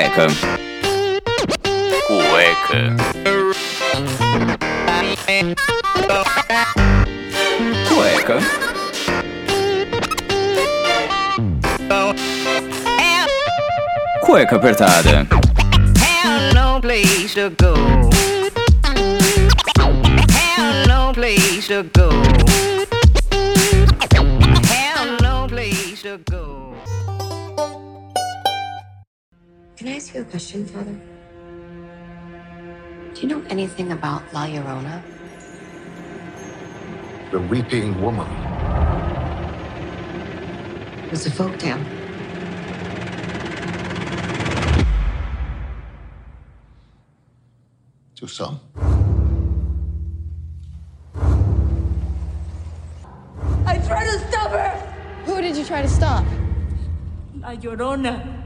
Cueca. Cueca. Cueca. Cueca apertada. Have no place to go. Have no place to go. Have no place to go. Can I ask you a question, Father? Do you know anything about La Llorona? The Weeping Woman. It was a folk tale. To some. I tried to stop her! Who did you try to stop? La Llorona.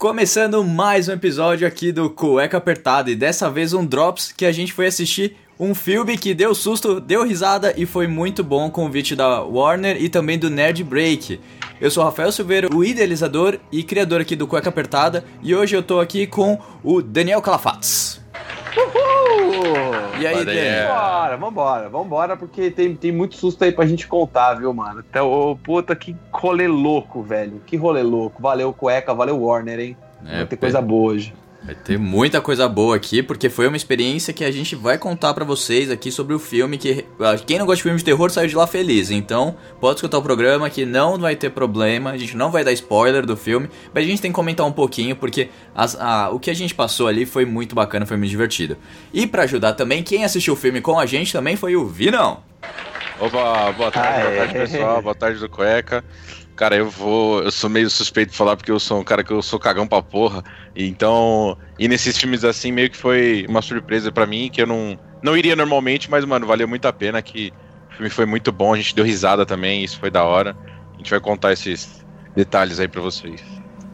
Começando mais um episódio aqui do Cueca Apertada e dessa vez um Drops que a gente foi assistir um filme que deu susto, deu risada e foi muito bom o convite da Warner e também do Nerd Break. Eu sou o Rafael Silveira, o idealizador e criador aqui do Cueca Apertada e hoje eu tô aqui com o Daniel Calafatz. E aí, Daniel? Vambora, vambora, vambora, porque tem, tem muito susto aí pra gente contar, viu, mano? Então, ô, puta, que rolê louco, velho. Que rolê louco. Valeu, cueca, valeu, Warner, hein? É, Vai ter coisa boa hoje. Vai ter muita coisa boa aqui, porque foi uma experiência que a gente vai contar pra vocês aqui sobre o filme que ah, quem não gosta de filme de terror saiu de lá feliz. Então, pode escutar o programa que não vai ter problema, a gente não vai dar spoiler do filme, mas a gente tem que comentar um pouquinho porque as- ah, o que a gente passou ali foi muito bacana, foi muito divertido. E pra ajudar também, quem assistiu o filme com a gente também foi o Vinão. Opa, boa tarde, boa tarde pessoal, boa tarde do Cueca. Cara, eu vou. Eu sou meio suspeito de falar porque eu sou um cara que eu sou cagão pra porra. Então, e nesses filmes assim, meio que foi uma surpresa pra mim, que eu não, não iria normalmente, mas, mano, valeu muito a pena que o filme foi muito bom, a gente deu risada também, isso foi da hora. A gente vai contar esses detalhes aí pra vocês.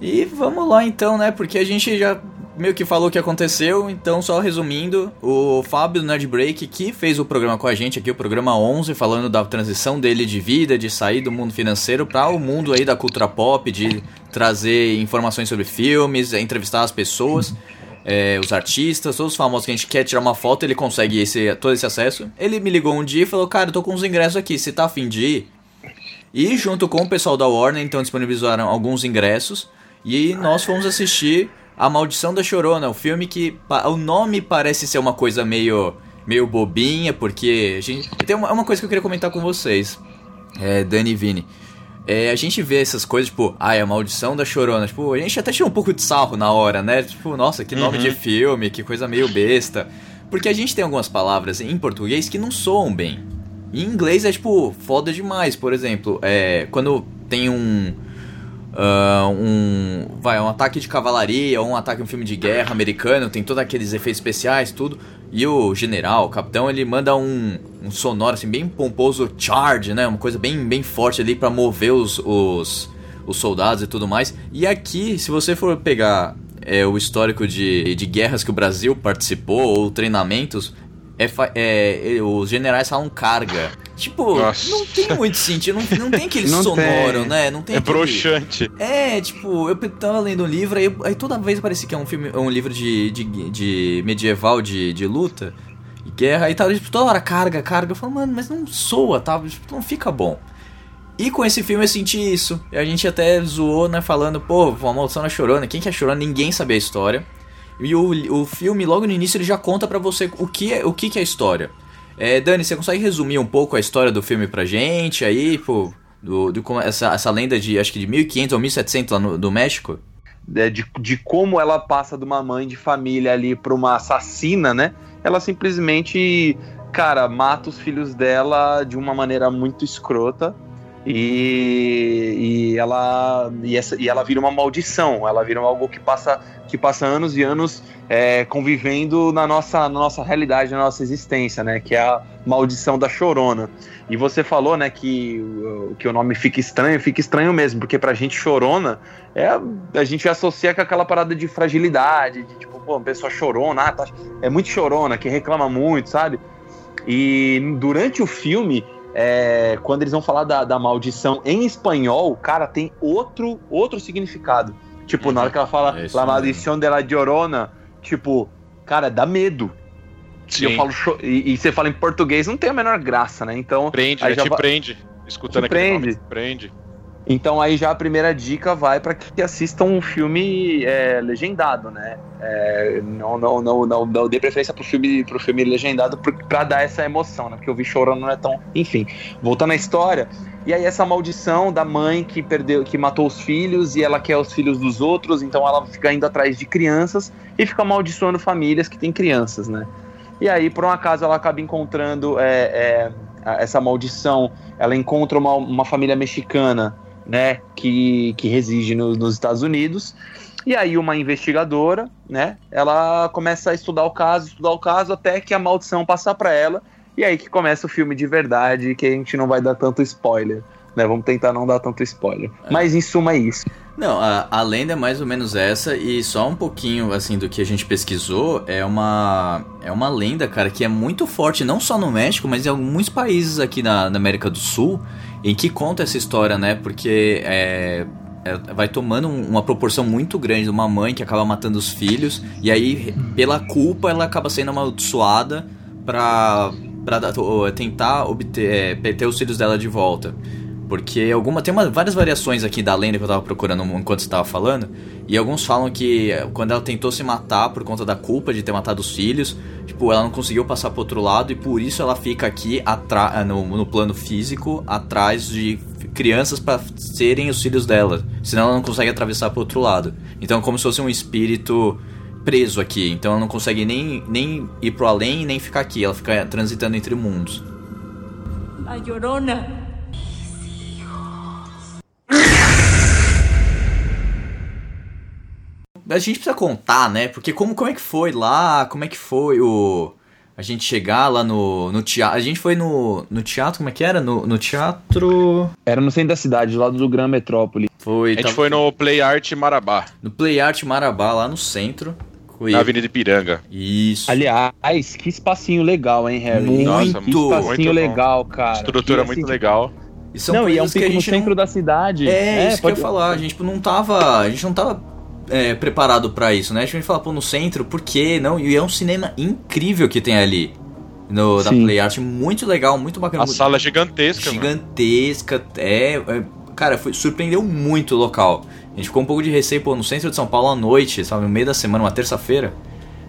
E vamos lá então, né? Porque a gente já meio que falou o que aconteceu, então só resumindo, o Fábio do Nerd Break que fez o programa com a gente aqui, o programa 11, falando da transição dele de vida, de sair do mundo financeiro para o mundo aí da cultura pop, de trazer informações sobre filmes, entrevistar as pessoas. é, os artistas, todos os famosos que a gente quer tirar uma foto, ele consegue esse, todo esse acesso. Ele me ligou um dia e falou: Cara, eu tô com uns ingressos aqui, você tá afim de ir? E junto com o pessoal da Warner, então disponibilizaram alguns ingressos. E nós fomos assistir A Maldição da Chorona, o filme que o nome parece ser uma coisa meio meio bobinha, porque a gente tem uma, uma coisa que eu queria comentar com vocês, é, Dani e Vini. É, a gente vê essas coisas, tipo, ai, a maldição da chorona. Tipo, a gente até tira um pouco de sarro na hora, né? Tipo, nossa, que nome de filme, que coisa meio besta. Porque a gente tem algumas palavras em português que não soam bem. Em inglês é tipo foda demais, por exemplo, é quando tem um ah, um vai um ataque de cavalaria um ataque um filme de guerra americano, tem todos aqueles efeitos especiais, tudo. E o general, o capitão, ele manda um, um sonoro assim bem pomposo charge, né? Uma coisa bem bem forte ali pra mover os, os os soldados e tudo mais. E aqui, se você for pegar é, o histórico de, de guerras que o Brasil participou ou treinamentos, é, é, é, os generais falam carga. Tipo, Nossa. não tem muito sentido, não, não tem aquele Não sonoro, tem. né? Não tem É aquele- broxante. É, tipo, eu tava lendo um livro, aí, aí toda vez parecia que é um filme, um livro de, de, de medieval de, de luta e guerra, aí tava tipo, toda hora carga, carga. Eu falo, mano, mas não soa, tá? Tipo, não fica bom. E com esse filme eu senti isso. E a gente até zoou, né, falando, pô, uma maldição na chorona. Quem que é a chorona? Ninguém sabia a história. E o, o filme, logo no início, ele já conta pra você o que é, o que que é a história. É, Dani, você consegue resumir um pouco a história do filme pra gente aí, pô? Do, do, essa, essa lenda de, acho que de 1500 ou 1700 lá no, do México? É, de, de como ela passa de uma mãe de família ali pra uma assassina, né? Ela simplesmente, cara, mata os filhos dela de uma maneira muito escrota. E, e ela e, essa, e ela vira uma maldição, ela vira algo que passa que passa anos e anos é, convivendo na nossa, na nossa realidade, na nossa existência, né? Que é a maldição da chorona. E você falou, né, que, o- que o nome fica estranho, fica estranho mesmo, porque pra gente chorona, é, a gente associa com aquela parada de fragilidade, de tipo, pô, uma pessoa chorona, ah, tá- é muito chorona, que reclama muito, sabe? E durante o filme, é, quando eles vão falar da, da maldição em espanhol, cara, tem outro, outro significado. Tipo, na hora que ela fala É La maldição de la llorona, tipo, cara, dá medo. E, eu falo e, e você fala em português, não tem a menor graça, né? Então, Prende, Aí né? já Te prende. Escutando Te aquele nome, prende. te prende. Então aí já a primeira dica vai para que assistam um filme é, legendado, né? É, não, não, não, não, não dê preferência pro filme, pro filme legendado pra dar essa emoção, né? Porque eu vi chorando não é tão. Enfim, voltando à história. E aí essa maldição da mãe que perdeu, que matou os filhos e ela quer os filhos dos outros, então ela fica indo atrás de crianças e fica amaldiçoando famílias que têm crianças, né? E aí, por um acaso, ela acaba encontrando é, é, essa maldição. Ela encontra uma, uma família mexicana, né, que, que reside no- nos Estados Unidos. E aí, uma investigadora, né, ela começa a estudar o caso, estudar o caso, até que a maldição passa para ela. E aí que começa o filme de verdade, que a gente não vai dar tanto spoiler. Né, vamos tentar não dar tanto spoiler. Mas em suma é isso. Não, a, a lenda é mais ou menos essa, e só um pouquinho, assim, do que a gente pesquisou, é uma, é uma lenda, cara, que é muito forte, não só no México, mas em alguns países aqui na, na América do Sul, em que conta essa história, né, porque é, é, vai tomando um- uma proporção muito grande de uma mãe que acaba matando os filhos, e aí, pela culpa, ela acaba sendo amaldiçoada dar- ou, tentar obter, é, ter os filhos dela de volta. Porque alguma tem uma, várias variações aqui da lenda que eu tava procurando enquanto você tava falando. E alguns falam que eh, quando ela tentou se matar por conta da culpa de ter matado os filhos, tipo, ela não conseguiu passar pro outro lado e por isso ela fica aqui atra no, no plano físico, atrás de crianças para serem os filhos dela. Senão ela não consegue atravessar pro outro lado. Então é como se fosse um espírito preso aqui. Então ela não consegue nem, nem ir pro além nem ficar aqui. Ela fica transitando entre mundos. La Llorona. A gente precisa contar, né? Porque como, como é que foi lá? Como é que foi o. A gente chegar lá no, no teatro. A gente foi no, no teatro, como é que era? No, no teatro. Era no centro da cidade, do lado do Gran Metrópole. Foi. A gente tava- foi no Play Art Marabá, no Play Art Marabá, lá no centro. Foi- na Avenida Ipiranga. Isso. Aliás, que espacinho legal, hein, Harry? Muito. Nossa, Que espacinho muito bom. legal, cara. Estrutura Que, muito assim, legal. E são não, e é um pico a no gente não- centro da cidade. É, isso pode- que eu ia falar. A gente tipo, não tava. A gente não tava é, preparado pra isso, né? A gente fala, pô, no centro, por quê? Não, e é um cinema incrível que tem ali. No, da. Play Art, muito legal, muito bacana. A sala é gigantesca, mano. gigantesca, é, é, cara, foi, surpreendeu muito o local. A gente ficou um pouco de receio, pô, no centro de São Paulo à noite, sabe, no meio da semana, uma terça-feira.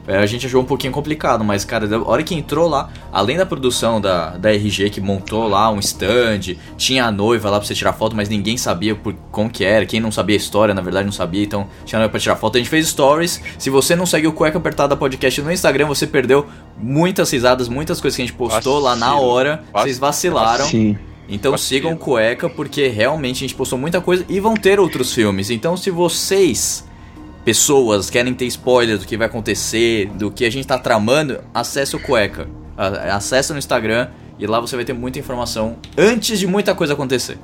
É, A gente achou um pouquinho complicado, mas, cara, da hora que entrou lá, além da produção da, da RG que montou lá um stand, tinha a noiva lá pra você tirar foto, mas ninguém sabia por, como que era. Quem não sabia a história, na verdade, não sabia, então tinha a noiva pra tirar foto. A gente fez stories. Se você não segue o Cueca Apertada Podcast no Instagram, você perdeu muitas risadas, muitas coisas que a gente postou lá na Vacilo. hora. Vocês vacilaram. Sim. Então Vacilo. sigam o Cueca, porque realmente a gente postou muita coisa e vão ter outros filmes. Então se vocês, pessoas, querem ter spoiler do que vai acontecer, do que a gente tá tramando, acesse o Cueca. Acesse no Instagram e lá você vai ter muita informação antes de muita coisa acontecer.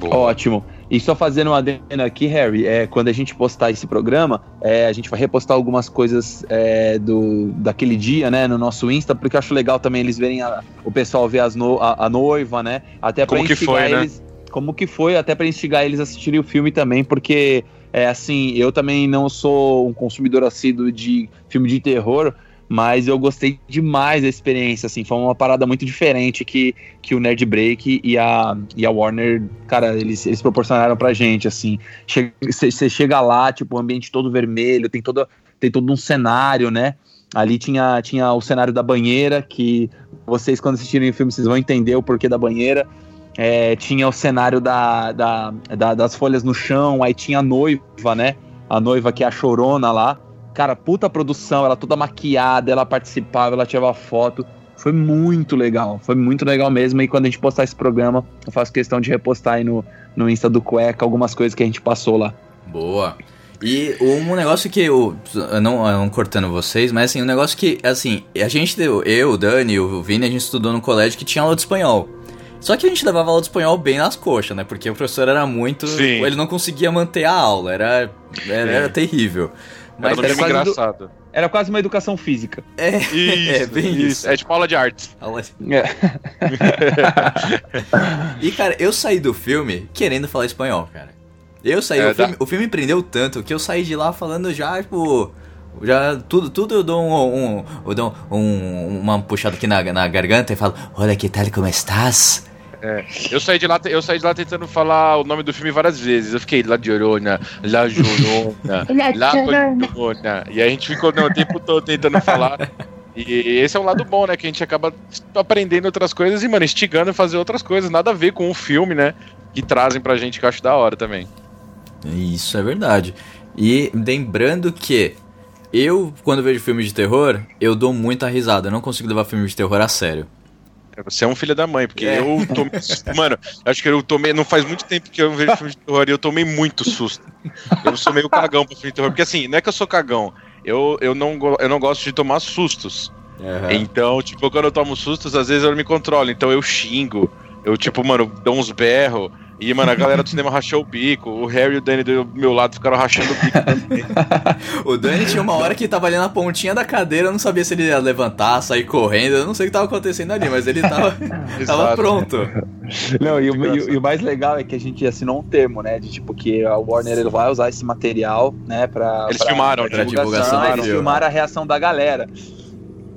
Boa. Ótimo. E só fazendo um adendo aqui, Harry, é, quando a gente postar esse programa, é, a gente vai repostar algumas coisas é, do, daquele dia, né, no nosso Insta, porque eu acho legal também eles verem a- o pessoal ver as no- a, a noiva, né? Até pra Como que instigar foi, né? eles. Como que foi, até pra instigar eles a assistirem o filme também, porque é assim, eu também não sou um consumidor assíduo de filme de terror, mas eu gostei demais da experiência, assim, foi uma parada muito diferente que, que o Nerd Break e a, e a Warner, cara, eles, eles proporcionaram pra gente, assim, você chega lá, tipo, o ambiente todo vermelho, tem todo, tem todo um cenário, né, ali tinha, tinha o cenário da banheira, que vocês quando assistirem o filme, vocês vão entender o porquê da banheira, É, tinha o cenário da, da, da- das folhas no chão, aí tinha a noiva, né, a noiva que é a chorona lá, Cara, puta produção, ela toda maquiada, ela participava, ela tirava foto. Foi muito legal, foi muito legal mesmo. E quando a gente postar esse programa, eu faço questão de repostar aí no, no Insta do Cueca algumas coisas que a gente passou lá. Boa. E um negócio que eu. Não, não cortando vocês, mas assim, um negócio que, assim, a gente deu. Eu, o Dani, o Vini, a gente estudou no colégio que tinha aula de espanhol. Só que a gente levava aula de espanhol bem nas coxas, né? Porque o professor era muito. Sim. Ele não conseguia manter a aula, era, era, era terrível. Mas é era quase do- engraçado. Era quase uma educação física. é, Isso, é bem isso. É tipo aula de artes. Aula- É. E, cara, eu saí do filme querendo falar espanhol, cara. Eu saí, É, o, filme, o filme me prendeu tanto que eu saí de lá falando já, tipo. Já, tudo, tudo eu dou um, um, eu dou um- uma puxada aqui na, na garganta e falo, olha que tal, como estás? Eu saí de lá, eu saí de lá tentando falar o nome do filme várias vezes. Eu fiquei La Llorona, La Llorona, La Llorona. E aí a gente ficou não, o tempo todo tentando falar. E esse é o lado bom, né? Que a gente acaba aprendendo outras coisas e, mano, instigando a fazer outras coisas. Nada a ver com o filme, né? Que trazem pra gente que eu acho da hora também. Isso é verdade. E lembrando que eu, quando vejo filme de terror, eu dou muita risada. Eu não consigo levar filme de terror a sério. Você é um filho da mãe, porque É. eu tomei. Mano, acho que eu tomei. Não faz muito tempo que eu vejo filme de terror e eu tomei muito susto. Eu sou meio cagão pra filme de terror. Porque assim, não é que eu sou cagão. Eu, eu, não, eu não gosto de tomar sustos. Então, tipo, quando eu tomo sustos, às vezes eu não me controlo. Então eu xingo. Eu, tipo, mano, dou uns berros. E, mano, a galera do cinema rachou o bico. O Harry e o Danny do meu lado ficaram rachando o bico também. O Dani tinha uma hora que tava ali na pontinha da cadeira, eu não sabia se ele ia levantar, sair correndo, eu não sei o que tava acontecendo ali, mas ele tava, tava pronto. Não, e o, e e o mais legal é que a gente assinou um termo, né? De tipo, que a Warner ele vai usar esse material, né? Pra, Eles pra- filmaram, pra né? divulgação do eles filme. filmaram a reação da galera.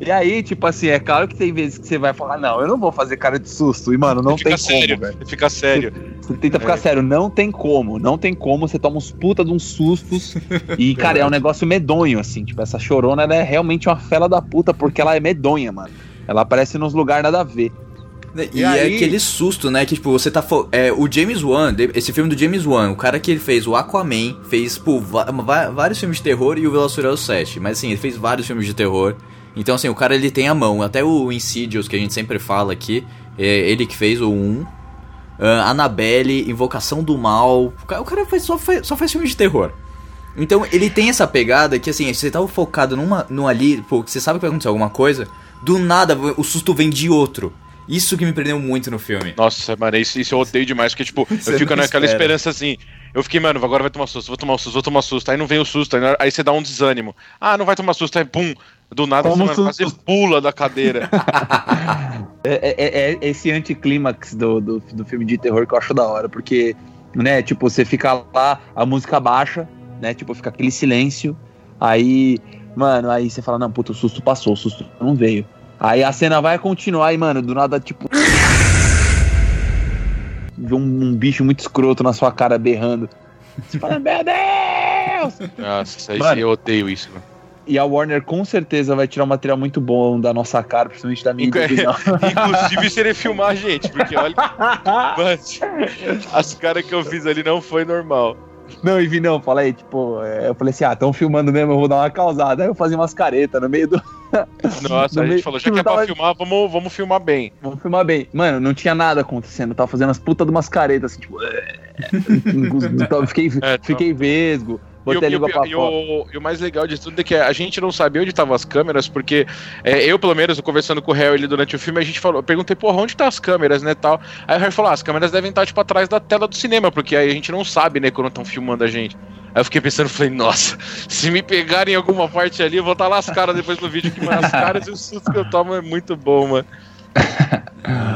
E aí, tipo assim, é claro que tem vezes que você vai falar, não, eu não vou fazer cara de susto. E, mano, não fica tem sério, como, velho. fica sério. Você tenta ficar É. sério, não tem como, não tem como, você toma uns puta de uns sustos. e, cara, é um negócio medonho, assim. Tipo, essa chorona ela é realmente uma fela da puta, porque ela é medonha, mano. Ela aparece nos lugares nada a ver. E, E é aí- aquele susto, né? Que tipo, você tá. fo- É, o James Wan, esse filme do James Wan, o cara que ele fez o Aquaman, fez pô, vários filmes de terror e o Velociraptor 7. Mas assim, ele fez vários filmes de terror. Então, assim, o cara ele tem a mão. Até o Insidious, que a gente sempre fala aqui, é ele que fez o 1. Ah, Annabelle, Invocação do Mal. O cara, faz- só, faz, só faz filme de terror. Então ele tem essa pegada que assim, você tá focado numa, num ali, pô, você sabe que vai acontecer alguma coisa, do nada o susto vem de outro. Isso que me prendeu muito no filme. Nossa, mano, isso, isso eu odeio demais, porque, tipo, eu fico naquela espera. esperança assim. Eu fiquei, mano, agora vai tomar susto, vou tomar susto, vou tomar susto. Aí não vem o susto, aí, você dá um desânimo. Ah, não vai tomar susto, aí pum, do nada Toma você, mano, pula da cadeira. É, é- é esse anticlímax do, do, do filme de terror que eu acho da hora, porque, né, tipo, você fica lá, a música baixa, né, tipo, fica aquele silêncio, aí, mano, aí você fala, não, puta, o susto passou, o susto não veio. Aí a cena vai continuar e, mano, do nada, tipo. Vê um, um bicho muito escroto na sua cara berrando. Você fala, meu Deus! Nossa, Mano. eu odeio isso, mano. E a Warner com certeza vai tirar um material muito bom da nossa cara, principalmente da minha individual. Inclusive se ele filmar a gente, porque olha, as caras que eu fiz ali não foi normal. Não, e vi, não, falei, tipo, é, eu falei assim, ah, tão filmando mesmo, eu vou dar uma causada. Aí eu fazia umas caretas no meio do. Nossa, No a gente falou, já que é pra tava- filmar, vamos, vamos filmar bem. Vamos filmar bem. Mano, não tinha nada acontecendo, eu tava fazendo as putas de umas caretas, assim, tipo. Então, fiquei, É, fiquei vesgo, E o, e o- e fora. o- e o mais legal de tudo é que a gente não sabia onde estavam as câmeras, porque é, eu, pelo menos, conversando com o Harry ali durante o filme, a gente falou, eu perguntei, porra, onde tá as câmeras, né, tal. Aí o Harry falou, ah, as câmeras devem estar, tipo, atrás da tela do cinema, porque aí a gente não sabe, né, quando estão filmando a gente. Aí eu fiquei pensando, falei, nossa, se me pegarem em alguma parte ali, eu vou estar lascado depois no vídeo, que, as caras e o susto que eu tomo é muito bom, mano.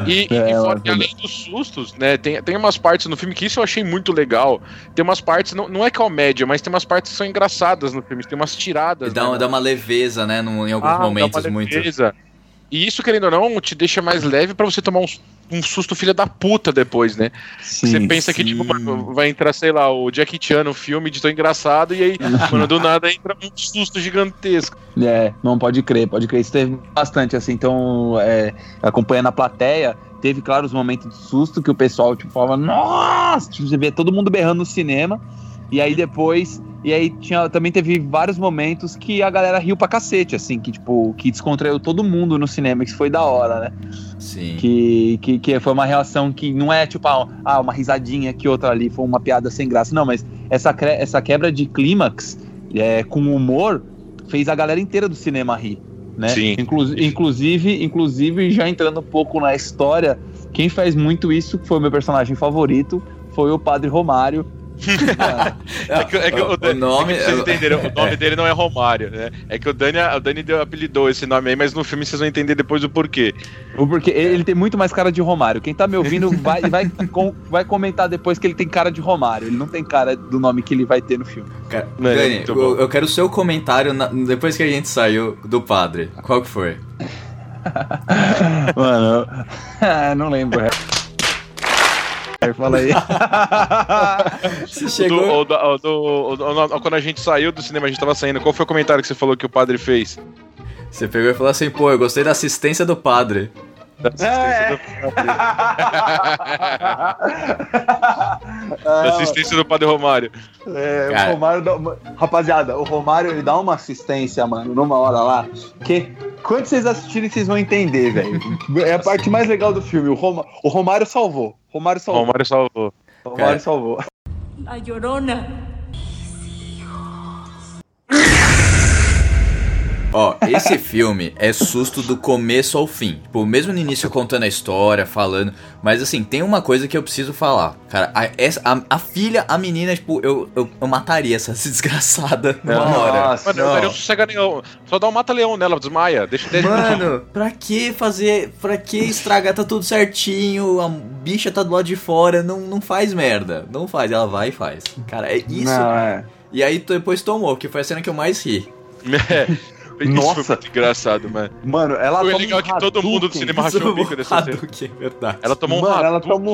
E, É, e fora que além dos sustos, né, tem, tem umas partes no filme que isso eu achei muito legal. Tem umas partes, não, não é comédia, mas tem umas partes que são engraçadas no filme, tem umas tiradas. Dá, né, dá uma leveza, né? no- em alguns ah, dá momentos uma muito. E isso, querendo ou não, te deixa mais leve pra você tomar um, um susto filha da puta depois, né? você pensa que, tipo, mano, vai entrar, sei lá, o Jackie Chan no filme de tão engraçado, e aí, mano, do nada entra um susto gigantesco. É, não pode crer, pode crer. Isso teve bastante, assim, então, é, acompanhando a plateia, teve, claro, os momentos de susto que o pessoal, tipo, falava, nossa! Tipo, você vê todo mundo berrando no cinema. E aí depois. E aí tinha, também teve vários momentos que a galera riu pra cacete, assim, que tipo, que descontraiu todo mundo no cinema, que foi da hora, né? Sim. Que, que, que foi uma reação que não é tipo, ah, ah, uma risadinha que outra ali, foi uma piada sem graça. Não, mas essa, essa quebra de clímax é, com humor fez a galera inteira do cinema rir. Né? Sim. Inclu- inclusive, inclusive, já entrando um pouco na história, quem faz muito isso, que foi o meu personagem favorito, foi o Padre Romário. É que, é que o, o Dani- nome- é que vocês entenderam, o nome dele não é Romário, né? É que o Dani, o Dani deu, apelidou esse nome aí, mas no filme vocês vão entender depois o porquê. Porque ele tem muito mais cara de Romário. Quem tá me ouvindo vai, vai, com- vai comentar depois que ele tem cara de Romário. Ele não tem cara do nome que ele vai ter no filme. Cara, Não, é Dani, muito eu, eu quero o seu comentário na- depois que a gente saiu do padre. Qual que foi? Mano, eu- não lembro. Aí, Fala aí. Você chegou. do- o do- o do- quando a gente saiu do cinema, a gente tava saindo, qual foi o comentário que você falou que o padre fez? Você pegou e falou assim, pô, eu gostei da assistência do padre. Da assistência, do, da assistência do padre Romário. É, Cara. o Romário dá uma... Rapaziada, o Romário ele dá uma assistência, mano, numa hora lá. Que quando vocês assistirem, vocês vão entender, velho. É a parte mais legal do filme. O, Roma... o Romário salvou. O Romário salvou. Romário salvou. O Romário Cara. salvou. La Llorona. Ó, esse filme é susto do começo ao fim. Tipo, mesmo no início contando a história, falando. Mas assim, tem uma coisa que eu preciso falar. Cara, a, essa- a- a filha, a menina, tipo, eu, eu, eu mataria essa desgraçada numa hora. Nossa, Mano, eu não sossega nenhum. Só dá um mata-leão nela, desmaia. Deixa deixa- Mano, pra que fazer. Pra que estragar? Tá tudo certinho, a bicha tá do lado de fora, não, não faz merda. Não faz, ela vai e faz. Cara, é isso. Não, é. E aí depois tomou, que foi a cena que eu mais ri. É. Isso Nossa. foi muito engraçado, mano. Mano, ela Foi toma legal um que todo mundo do Hadouken. cinema rachou o bico dessa cena. Hadouken, é verdade. Ela tomou um Mano, ela Hadouken. toma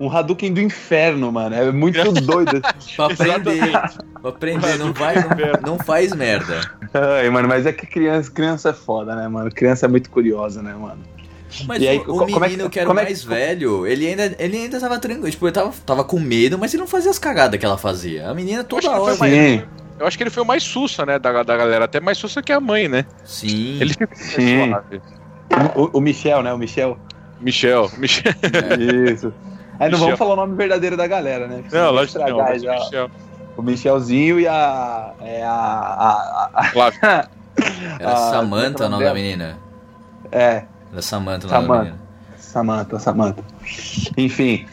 um, um Hadouken do inferno, mano. É muito doido. Pra aprender. pra aprender, não vai, não, não faz merda. Ai, mano, mas é que criança, criança é foda, né, mano? Criança é muito curiosa, né, mano? Mas E aí, o, o como é menino que- que, era o como é mais que- velho, ele ainda, ele ainda tava tranquilo. Tipo, ele tava, tava com medo, mas ele não fazia as cagadas que ela fazia. A menina toda hora. foi mais- Sim, Eu acho que ele foi o mais sussa, né, da, da galera. Até mais sussa que a mãe, né? Sim. Ele ficou Sim. suave. o, o Michel, né? O Michel. Michel. Michel. Isso. Aí não Michel. vamos falar o nome verdadeiro da galera, né? Não, lógico que não. mas já. Michel. O Michelzinho e a. É a. a, a- Flávio. Era Samantha como é o o nome da menina. é, Era Samantha o nome da Samantha. menina. Samantha, Samantha. Enfim.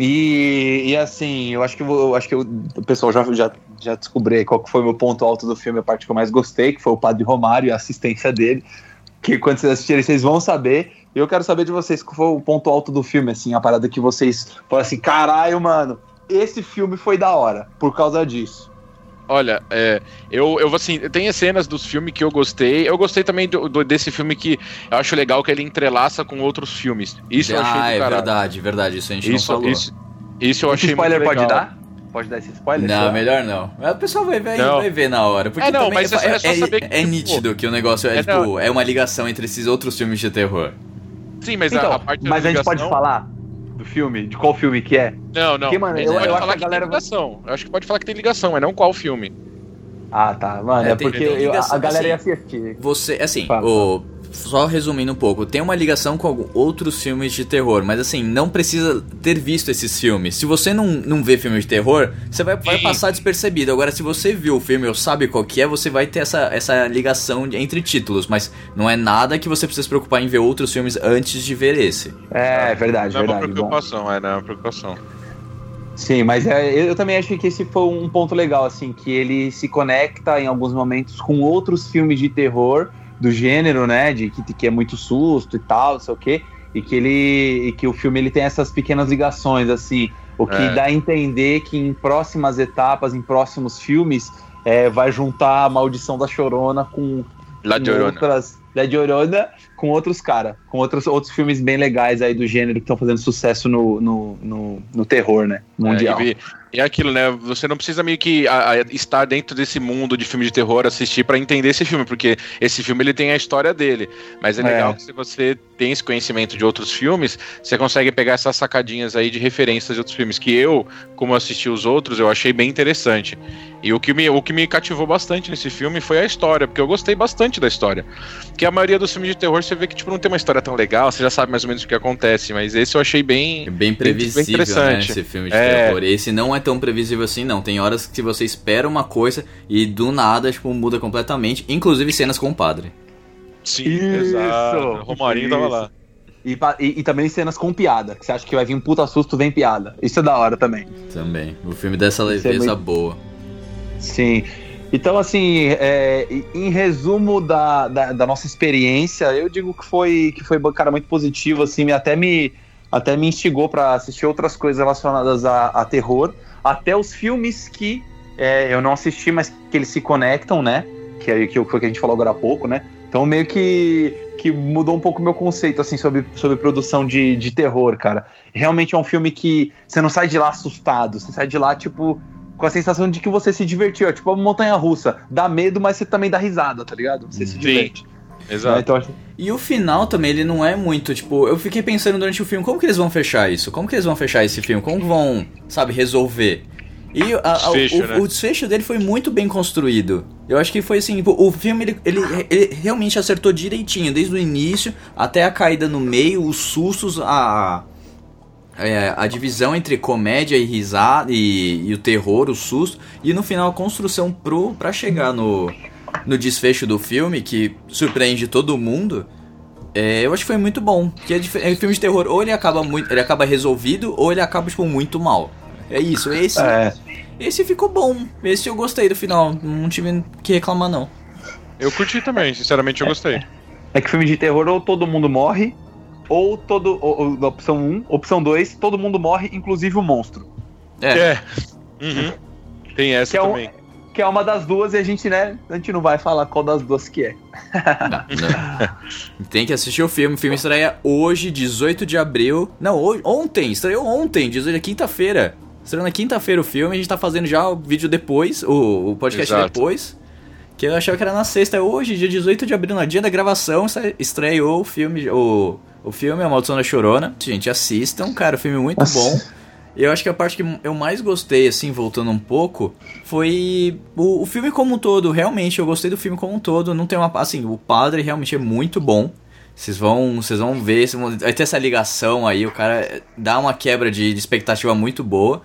E, e assim, eu acho que, eu acho que eu- o pessoal já, já, já descobriu qual que foi o meu ponto alto do filme, a parte que eu mais gostei, que foi o Padre Romário e a assistência dele. Que quando vocês assistirem, vocês vão saber. E eu quero saber de vocês qual foi o ponto alto do filme, assim, a parada que vocês falaram assim, caralho, mano, esse filme foi da hora, por causa disso. Olha, é, eu, eu assim, tem cenas dos filmes que eu gostei. Eu gostei também do, do- desse filme que eu acho legal que ele entrelaça com outros filmes. Isso eu achei ah, é caralho. verdade, verdade. Isso a gente Isso, não falou. isso, isso eu Esse achei spoiler muito pode legal. dar? Pode dar esse spoiler? Não, Será? melhor não. O pessoal vai ver, Não. vai ver na hora. Porque É, não, também mas é só- é só saber que, é tipo, nítido que o negócio é, é, tipo, não. é uma ligação entre esses outros filmes de terror. Sim, mas a- Então, a, parte da mas a gente pode ligação- falar do filme? De qual filme que é? Não, não. Porque, mano, eu- pode eu acho falar que a que galera tem vai- ligação. Eu acho que pode falar que tem ligação, mas não qual filme. Ah, tá. Mano, É, é, tem- porque eu- a- ligação, a galera ia assim. assistir. Você, assim, Fala. o, só resumindo um pouco, tem uma ligação com outros filmes de terror, mas assim, não precisa ter visto esses filmes. Se você não, não vê filme de terror, você vai, vai passar despercebido. Agora, se você viu o filme ou sabe qual que é, você vai ter essa, essa ligação entre títulos, mas não é nada que você precisa se preocupar em ver outros filmes antes de ver esse. É, verdade, Não é uma verdade. bom. preocupação, é, não é uma preocupação. Sim, mas é, eu, eu também achei que esse foi um ponto legal, assim, que ele se conecta em alguns momentos com outros filmes de terror do gênero, né? De que, que é muito susto e tal, não sei o quê. E que ele. E que o filme ele tem essas pequenas ligações, assim. O que É. dá a entender que em próximas etapas, em próximos filmes, é, vai juntar a maldição da chorona com, La com Llorona. outras. La Llorona com outros caras, com outros, outros filmes bem legais aí do gênero que estão fazendo sucesso no, no, no, no terror, né? Mundial. É, e, é aquilo, né? Você não precisa meio que a, a, estar dentro desse mundo de filme de terror, assistir pra entender esse filme, porque esse filme ele tem a história dele. Mas é legal É. que se você tem esse conhecimento de outros filmes, você consegue pegar essas sacadinhas aí de referências de outros filmes. Que eu, como assisti os outros, eu achei bem interessante. E o que, me, o que me cativou bastante nesse filme foi a história, porque eu gostei bastante da história. Porque a maioria dos filmes de terror você vê que tipo, não tem uma história tão legal, você já sabe mais ou menos o que acontece, mas esse eu achei bem. É bem previsível, bem interessante. né, esse filme de É. terror. Esse não é tão previsível assim, não. Tem horas que você espera uma coisa e do nada, tipo, muda completamente. Inclusive cenas com o padre. Sim, Isso, exato. O Romarinho tava isso. lá. E, e- e também cenas com piada, que você acha que vai vir um puta susto, vem piada. Isso é da hora também. Também. O filme dessa é leveza muito- boa. Sim. Então, assim, é, em resumo da, da, da nossa experiência, eu digo que foi, que foi cara, muito positivo, assim, até me, até me instigou para assistir outras coisas relacionadas a, a terror, até os filmes que é, eu não assisti, mas que eles se conectam, né? Que, é- que que a gente falou agora há pouco, né? Então, meio que, que mudou um pouco o meu conceito, assim, sobre, sobre produção de, de terror, cara. Realmente é um filme que você não sai de lá assustado, você sai de lá, tipo, com a sensação de que você se divertiu. É tipo uma montanha russa. Dá medo, mas você também dá risada, tá ligado? Você se Sim. diverte. Exato. Então, acho- E o final também, ele não é muito, tipo, eu fiquei pensando durante o filme, como que eles vão fechar isso? Como que eles vão fechar esse filme? Como que vão, sabe, resolver? E a- a- Desfecho, o, né? o desfecho dele foi muito bem construído. Eu acho que foi assim, tipo, o filme ele, ele, ele realmente acertou direitinho, desde o início até a caída no meio, os sustos, a, é, a divisão entre comédia e risada e, e o terror, o susto, e no final a construção pro, pra chegar no, no desfecho do filme, que surpreende todo mundo. É, eu acho que foi muito bom. Que é, é filme de terror, ou ele acaba muito, ele acaba resolvido, ou ele acaba tipo muito mal. É isso, esse, É, esse ficou bom. Esse eu gostei do final, não tive que reclamar não. Eu curti também, sinceramente eu gostei. é que filme de terror ou todo mundo morre, ou todo. Ou, ou, opção 1, opção 2, todo mundo morre, inclusive o monstro. É, É. Uhum. Tem essa Que é um- também. Que é uma das duas e a gente, né? A gente não vai falar qual das duas que é. não, não. Tem que assistir o filme. O filme estreia hoje, 18 de abril. Não, hoje, ontem, estreou ontem, 18 de quinta-feira. Estreou na quinta-feira o filme, a gente tá fazendo já o vídeo depois, o, o podcast Exato. depois. Que eu achava que era na sexta, é hoje, dia 18 de abril, no dia da gravação, estreou o filme, o, o filme A Maldição da Chorona. Gente, assistam, cara, o filme é muito Nossa. bom. Eu acho que a parte que eu mais gostei, assim, voltando um pouco, foi o, o filme como um todo. Realmente, eu gostei do filme como um todo. Não tem uma. Assim, o padre realmente é muito bom. Vocês vão, vocês vão ver, vocês vão- vai ter essa ligação aí. O cara dá uma quebra de, de expectativa muito boa.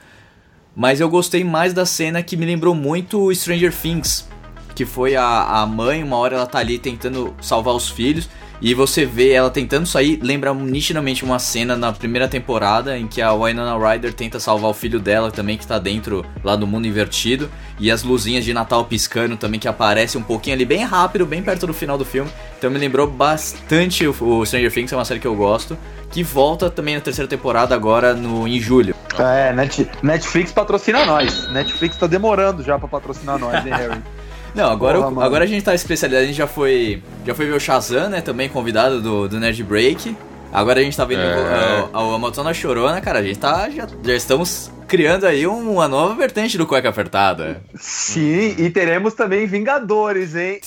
Mas eu gostei mais da cena que me lembrou muito Stranger Things. Que foi a, a mãe, uma hora ela tá ali tentando salvar os filhos. E você vê ela tentando sair, lembra nitidamente uma cena na primeira temporada em que a Winona Ryder tenta salvar o filho dela também, que tá dentro lá do mundo invertido. E as luzinhas de Natal piscando também, que aparece um pouquinho ali, bem rápido, bem perto do final do filme. Então me lembrou bastante o, Stranger Things, é uma série que eu gosto. Que volta também na terceira temporada agora no, em julho. É, Net- Netflix patrocina nós. Netflix tá demorando já pra patrocinar nós, hein, Harry? Não, agora, Porra, eu- agora a gente tá especializado, a gente já foi. Já foi ver o Shazam, né? Também convidado do, do Nerd Break. Agora a gente tá vendo É. a, a, a Maldição da Chorona, cara. A gente tá. Já, já estamos criando aí uma nova vertente do Cueca Apertada. Sim, e teremos também Vingadores, hein?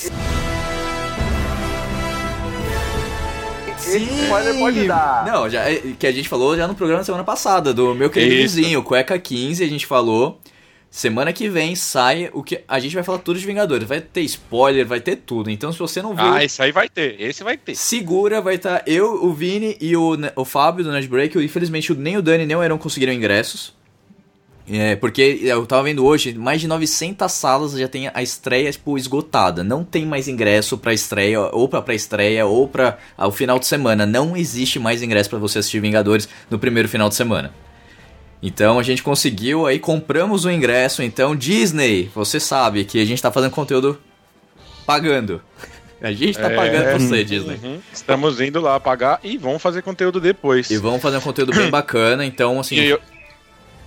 Esse spoiler pode dar. Não, já, é, que a gente falou já no programa da semana passada, do meu querido Isso. vizinho, Cueca 15, a gente falou. Semana que vem sai o que. A gente vai falar tudo de Vingadores. Vai ter spoiler, vai ter tudo. Então, se você não viu. Ah, esse aí vai ter, esse vai ter. Segura, vai estar eu, o Vini e o, o Fábio do Nerd Break. Infelizmente, nem o Dani nem o Eron conseguiram ingressos. É, porque eu tava vendo hoje, mais de 900 salas já tem a estreia, tipo, esgotada. Não tem mais ingresso pra estreia, ou pra pré-estreia, ou pra ah, o final de semana. Não existe mais ingresso pra você assistir Vingadores no primeiro final de semana. Então a gente conseguiu, aí compramos o ingresso. Então, Disney, você sabe que a gente tá fazendo conteúdo pagando. A gente tá É. pagando pra você, Disney. Uhum. Estamos indo lá pagar e vamos fazer conteúdo depois. E vamos fazer um conteúdo bem bacana, então assim. E eu-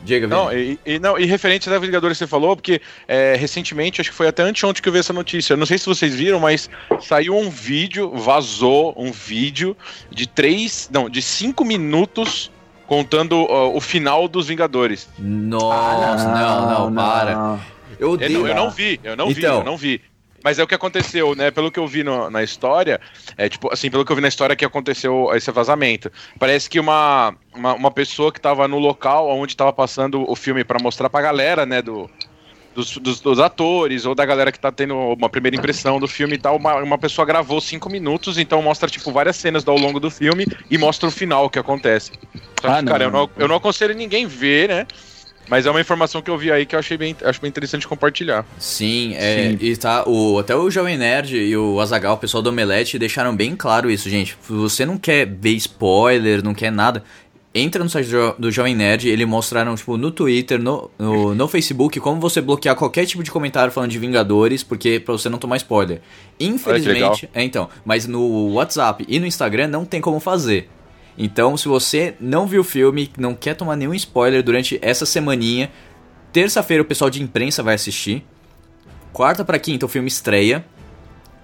Diga, Não, e, e- não, e referente a Vingadores que você falou, porque é, recentemente, acho que foi até anteontem que eu vi essa notícia. Eu não sei se vocês viram, mas saiu um vídeo, vazou um vídeo de três, não, de cinco minutos contando ó, o final dos Vingadores. Nossa, não, não, para. Eu Eu, odeio. não- eu não vi, eu não vi, Então. eu não vi. Mas é o que aconteceu, né? Pelo que eu vi no- na história, é tipo, assim, pelo que eu vi na história que aconteceu esse vazamento. Parece que uma, uma, uma pessoa que tava no local onde tava passando o filme pra mostrar pra galera, né, do, dos, dos, dos atores ou da galera que tá tendo uma primeira impressão do filme e tal, uma, uma pessoa gravou cinco minutos, então mostra, tipo, várias cenas ao longo do filme e mostra o final que acontece. Só que, Ah, não. cara, eu não, eu não aconselho ninguém ver, né? Mas é uma informação que eu vi aí que eu achei bem, acho bem interessante compartilhar. Sim, é, e tá, o, até o Jovem Nerd e o Azagal, o pessoal do Omelete, deixaram bem claro isso, gente. Se você não quer ver spoiler, não quer nada, entra no site do, do Jovem Nerd, eles mostraram, tipo, no Twitter, no, no, no Facebook, como você bloquear qualquer tipo de comentário falando de Vingadores, porque pra você não tomar spoiler. Infelizmente, é então, mas no WhatsApp e no Instagram não tem como fazer. Então, se você não viu o filme, não quer tomar nenhum spoiler durante essa semaninha, terça-feira o pessoal de imprensa vai assistir. Quarta pra quinta o filme estreia.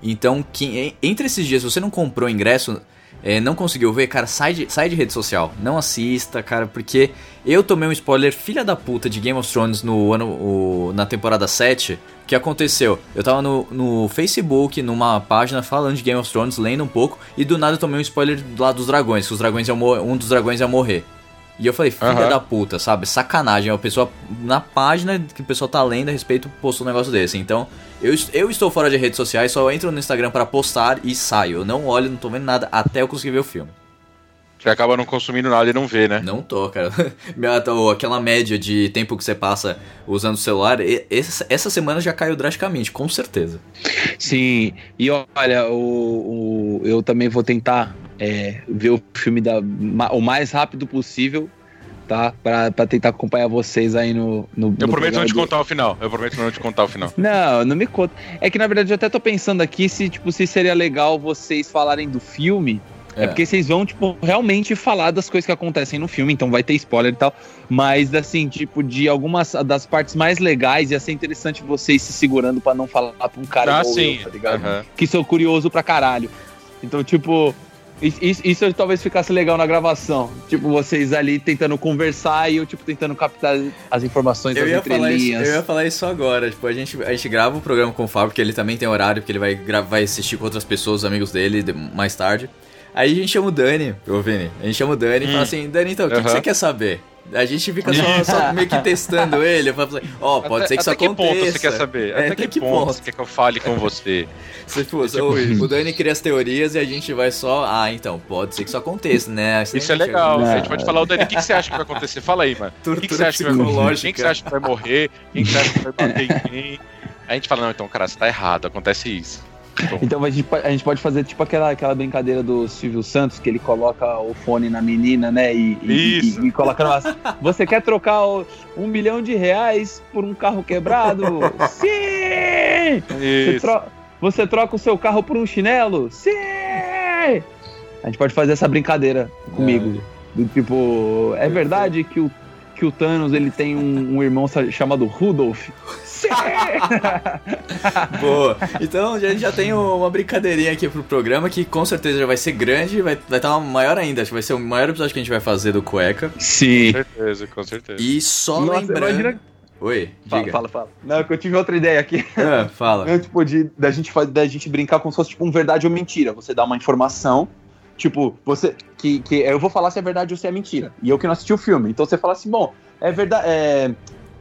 Então, que- entre esses dias, se você não comprou ingresso, é, não conseguiu ver, cara, sai de, sai de rede social. Não assista, cara, porque eu tomei um spoiler filha da puta de Game of Thrones no ano, o- na temporada 7. O que aconteceu? Eu tava no, no Facebook, numa página falando de Game of Thrones, lendo um pouco, e do nada eu tomei um spoiler lá dos dragões, que os dragões iam um dos dragões ia morrer. E eu falei, filha Aham. da puta, sabe? Sacanagem. A pessoa, na página que o pessoal tá lendo a respeito, postou um negócio desse. Então, eu, eu estou fora de redes sociais, só entro no Instagram pra postar e saio. Eu não olho, não tô vendo nada até eu conseguir ver o filme. Você acaba não consumindo nada e não vê, né? Não tô, cara. Tô- Aquela média de tempo que você passa usando o celular, essa, essa semana já caiu drasticamente, com certeza. Sim, e olha, o, o- eu também vou tentar é, ver o filme da, o mais rápido possível, tá? Pra, pra tentar acompanhar vocês aí no. no Eu no prometo não te do- contar o final. Eu prometo não te contar o final. Não, não me conta. É que na verdade eu até tô pensando aqui se, tipo, se seria legal vocês falarem do filme. É. É. porque vocês vão, tipo, realmente falar das coisas que acontecem no filme, então vai ter spoiler e tal. Mas, assim, tipo, de algumas das partes mais legais, ia ser interessante vocês se segurando pra não falar pra um cara ah, igual sim. eu, tá ligado? Aham. Que sou curioso pra caralho. Então, tipo, is- is- isso, talvez ficasse legal na gravação. Tipo, vocês ali tentando conversar e eu, tipo, tentando captar as informações Eu das falar isso, entrelinhas. eu ia falar isso agora. Tipo, a gente, a gente grava o programa com o Fábio, porque ele também tem horário, porque ele vai, vai assistir com outras pessoas, os amigos dele, de- mais tarde. Aí a gente chama o Dani, ô Vini, a gente chama o Dani e fala assim, Dani, então, o que, que você quer saber? A gente fica só, só meio que testando ele, assim, ó, pode Até- ser que isso até aconteça. que ponto você quer saber? É, até, que, ponto, você quer que eu fale com você? Você, tipo, tipo o, o Dani cria as teorias e a gente vai só. Ah, então, pode ser que isso aconteça, né? Assim, Isso é legal. Não. A gente pode falar, o Dani, o que, que você acha que vai acontecer? Fala aí, mano. O que, que você Tortura acha que vai acontecer? Quem que você acha que vai morrer? Quem que você acha que vai bater em quem? A gente fala, não, então, cara, você tá errado, acontece isso. Então a gente, a gente pode fazer tipo aquela, aquela brincadeira do Silvio Santos, que ele coloca o fone na menina, né? E, e- Isso. e- e coloca numa. Você quer trocar um milhão de reais por um carro quebrado? Sim! Você, tro- você troca o seu carro por um chinelo? Sim! A gente pode fazer essa brincadeira comigo. Do tipo, é verdade que o, que o Thanos ele tem um, um irmão chamado Rudolph? Sim! Boa. Então a gente já tem uma brincadeirinha aqui pro programa que com certeza já vai ser grande, vai vai estar maior ainda. Acho que vai ser o maior episódio que a gente vai fazer do Cueca. Sim. Com certeza, com certeza. E só Nossa, lembrando. imagina- Oi, Fala, diga. fala, fala. Não, que eu tive outra ideia aqui. Ah, fala. Não, tipo, de, da, gente, da gente brincar como se fosse tipo um verdade ou mentira. Você dá uma informação, tipo, você. Que, que eu vou falar se é verdade ou se é mentira. E eu que não assisti o filme. Então você fala assim, bom, é verdade. É,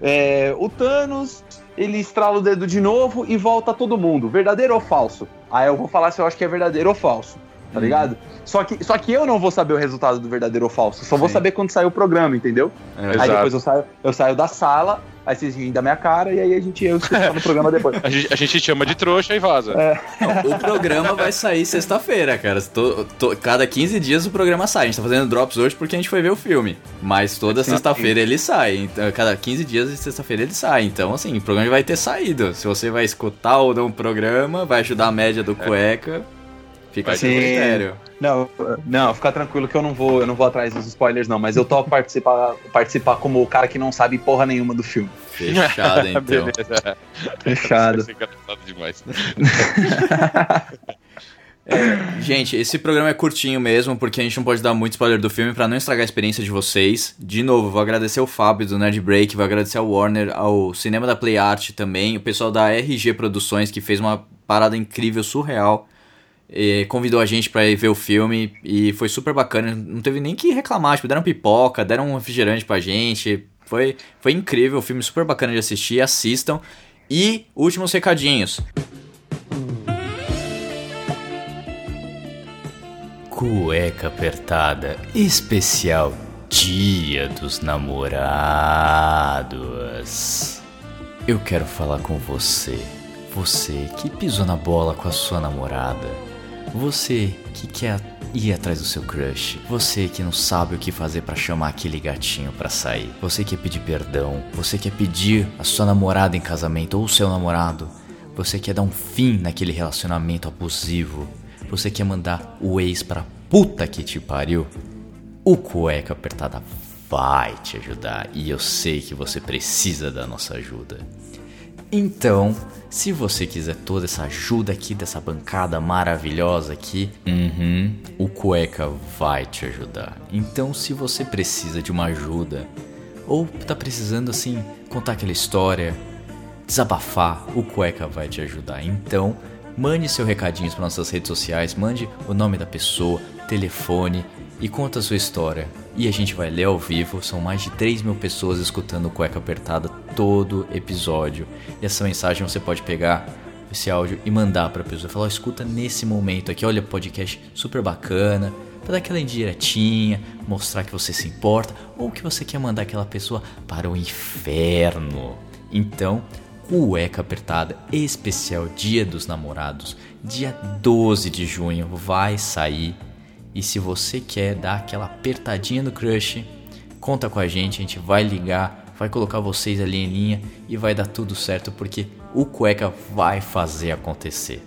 é, o Thanos, ele estrala o dedo de novo e volta todo mundo. Verdadeiro ou falso? Aí eu vou falar se eu acho que é verdadeiro ou falso. Tá ligado? Só que, só que eu não vou saber o resultado do verdadeiro ou falso. Só vou Sim. saber quando sair o programa, entendeu? É. Aí Exato. depois eu saio, eu saio da sala, aí vocês riem da minha cara e aí a gente eu no programa depois. A gente, a gente chama de trouxa e vaza. Não, o programa vai sair sexta-feira, cara. To- to- cada 15 dias o programa sai. A gente tá fazendo drops hoje porque a gente foi ver o filme. Mas toda sexta-feira ele sai. Então, cada 15 dias de sexta-feira ele sai. Então, assim, o programa vai ter saído. Se você vai escutar ou não o programa, vai ajudar a média do cueca. Fica Sim. critério. Não, não, fica tranquilo que eu não vou, eu não vou atrás dos spoilers, não, mas eu topo participar, participar como o cara que não sabe porra nenhuma do filme. Fechado, então. Fechado. Engraçado demais. Gente, esse programa é curtinho mesmo, porque a gente não pode dar muito spoiler do filme pra não estragar a experiência de vocês. De novo, vou agradecer o Fábio do Nerd Break, vou agradecer ao Warner, ao Cinema da Play Art também, o pessoal da RG Produções que fez uma parada incrível, surreal. E convidou a gente pra ir ver o filme e foi super bacana. Não teve nem que reclamar, tipo, deram pipoca, deram um refrigerante pra gente. Foi, foi incrível, filme super bacana de assistir. Assistam. E últimos recadinhos. Cueca apertada, especial Dia dos Namorados. Eu quero falar com você, você que pisou na bola com a sua namorada, você que quer ir atrás do seu crush, você que não sabe o que fazer pra chamar aquele gatinho pra sair, você quer pedir perdão, você quer pedir a sua namorada em casamento ou o seu namorado, você quer dar um fim naquele relacionamento abusivo, você quer mandar o ex pra puta que te pariu? O Cueca Apertada vai te ajudar. E eu sei que você precisa da nossa ajuda. Então, se você quiser toda essa ajuda aqui dessa bancada maravilhosa aqui, uhum, o Cueca vai te ajudar. Então, se você precisa de uma ajuda ou tá precisando assim contar aquela história, desabafar, o Cueca vai te ajudar. Então, mande seu recadinho para nossas redes sociais, mande o nome da pessoa, telefone e conta a sua história. E a gente vai ler ao vivo. São mais de 3 mil pessoas escutando Cueca Apertada todo episódio. E essa mensagem você pode pegar esse áudio e mandar pra pessoa. Falar, "Ó, escuta nesse momento aqui, olha, podcast super bacana. Pra dar aquela indiretinha, mostrar que você se importa. Ou que você quer mandar aquela pessoa para o inferno. Então, Cueca Apertada, especial Dia dos Namorados, dia 12 de junho, vai sair. E se você quer dar aquela apertadinha no crush, conta com a gente, a gente vai ligar, vai colocar vocês ali em linha e vai dar tudo certo porque o Cueca vai fazer acontecer.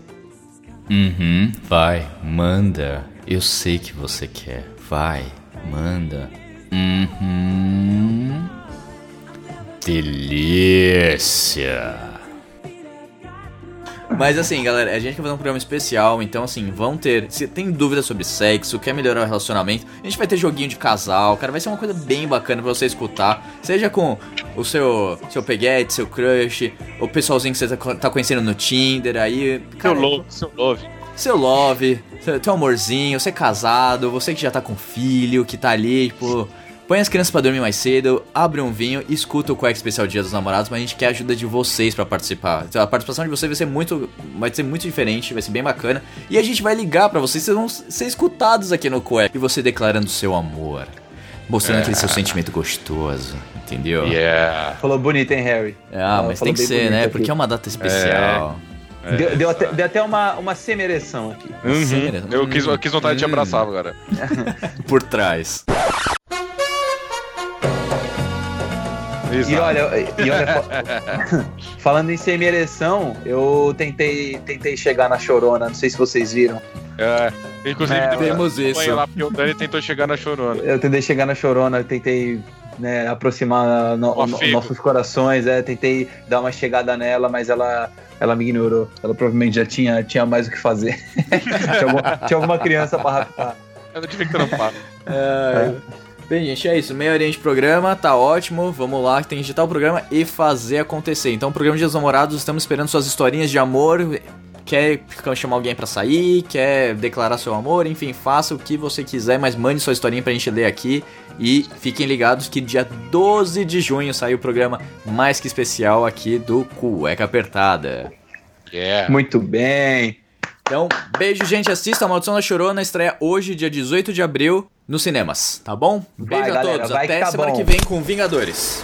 Uhum, vai, manda. Eu sei que você quer. Vai, manda. Uhum. Delícia. Mas assim, galera, a gente quer fazer um programa especial, então assim, vão ter. Se tem dúvidas sobre sexo, quer melhorar o relacionamento, a gente vai ter joguinho de casal, cara, vai ser uma coisa bem bacana pra você escutar. Seja com o seu seu peguete, seu crush, o pessoalzinho que você tá, tá conhecendo no Tinder, aí. Seu love, seu love. seu love, seu, teu amorzinho, você é casado, você que já tá com filho, que tá ali, tipo. Põe as crianças pra dormir mais cedo, abre um vinho escuta o Quack Especial Dia dos Namorados, mas a gente quer a ajuda de vocês pra participar. Então, a participação de vocês vai ser muito. Vai ser muito diferente, vai ser bem bacana. E a gente vai ligar pra vocês, vocês vão ser escutados aqui no Quack. E você declarando seu amor. Mostrando aquele seu sentimento gostoso, entendeu? Yeah. Falou bonito, hein, Harry? Ah, Ela mas tem que ser, né? aqui. Porque é uma data especial. Deu, deu até, deu até uma, uma semereção aqui. Uhum. Eu quis, eu quis vontade de te Hum. abraçar agora. Por trás. E Exato. olha, e olha fa- falando em semereção, eu tentei, tentei chegar na chorona, não sei se vocês viram. É, inclusive, É, temos isso. Lá, porque o Dani tentou chegar na chorona. Eu tentei chegar na chorona, eu tentei né, aproximar no- no- nossos corações, é, tentei dar uma chegada nela, mas ela, ela me ignorou. Ela provavelmente já tinha, tinha mais o que fazer. tinha, algum- tinha alguma criança pra raptar. Eu tive que trampar. É. Bem, gente, é isso. Meia horinha de programa, tá ótimo. Vamos lá, tem que editar o programa e fazer acontecer. Então, programa de Namorados, estamos esperando suas historinhas de amor. Quer chamar alguém pra sair, quer declarar seu amor, enfim, faça o que você quiser, mas mande sua historinha pra gente ler aqui. E fiquem ligados que dia 12 de junho sai o programa mais que especial aqui do Cueca Apertada. Yeah. Muito bem. Então, beijo, gente. Assista a Maldição da Chorona, estreia hoje, dia 18 de abril, nos cinemas, tá bom? Beijo Vai, a galera, todos. vai que Até tá semana bom. que vem com Vingadores.